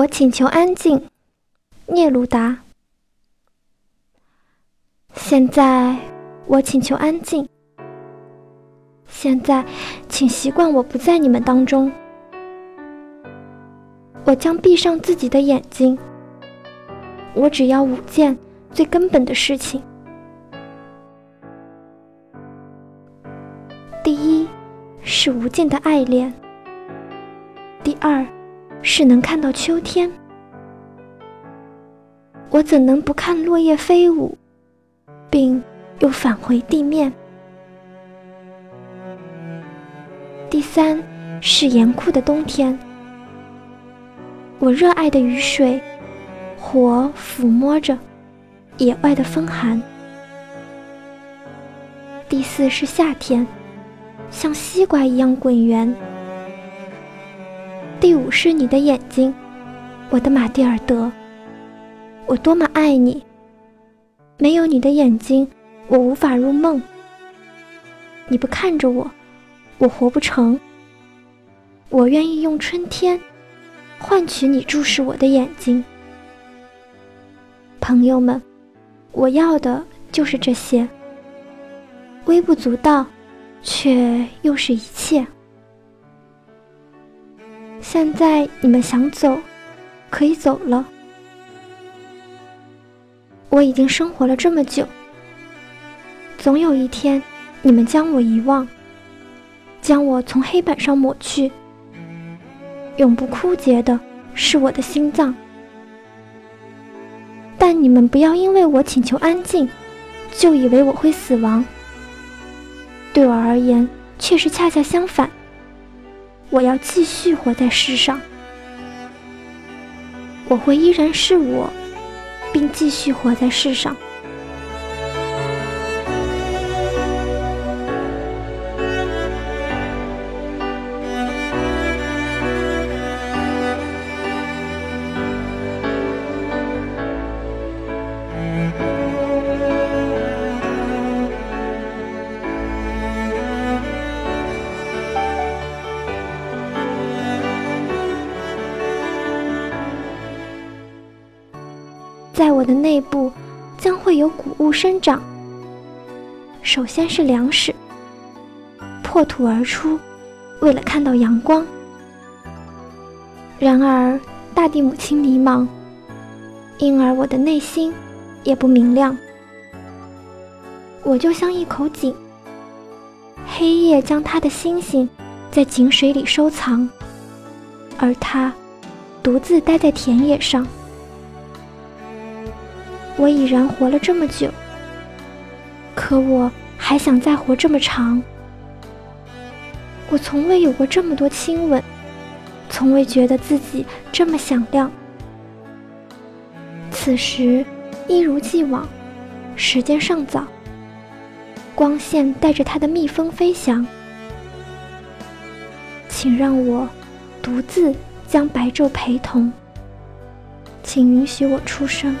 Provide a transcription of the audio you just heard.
我请求安静，聂鲁达。现在，我请求安静。现在，请习惯我不在你们当中。我将闭上自己的眼睛。我只要五件最根本的事情：第一，是无尽的爱恋；第二，是能看到秋天。我怎能不看落叶飞舞，并又返回地面？第三，是严酷的冬天。我热爱的雨水，火抚摸着野外的风寒。第四是夏天，像西瓜一样滚圆。第五是你的眼睛，我的马蒂尔德，我多么爱你！没有你的眼睛，我无法入梦。你不看着我，我活不成。我愿意用春天。换取你注视我的眼睛，朋友们，我要的就是这些，微不足道，却又是一切。现在你们想走，可以走了。我已经生活了这么久，总有一天，你们将我遗忘，将我从黑板上抹去。永不枯竭的是我的心脏，但你们不要因为我请求安静，就以为我会死亡。对我而言，却是恰恰相反。我要继续活在世上，我会依然是我，并继续活在世上。在我的内部，将会有谷物生长。首先是粮食，破土而出，为了看到阳光。然而，大地母亲迷茫，因而我的内心也不明亮。我就像一口井，黑夜将它的星星在井水里收藏，而它独自待在田野上。我已然活了这么久，可我还想再活这么长。我从未有过这么多亲吻，从未觉得自己这么响亮。此时，一如既往，时间尚早，光线带着它的蜜蜂飞翔。请让我独自将白昼陪同，请允许我出生。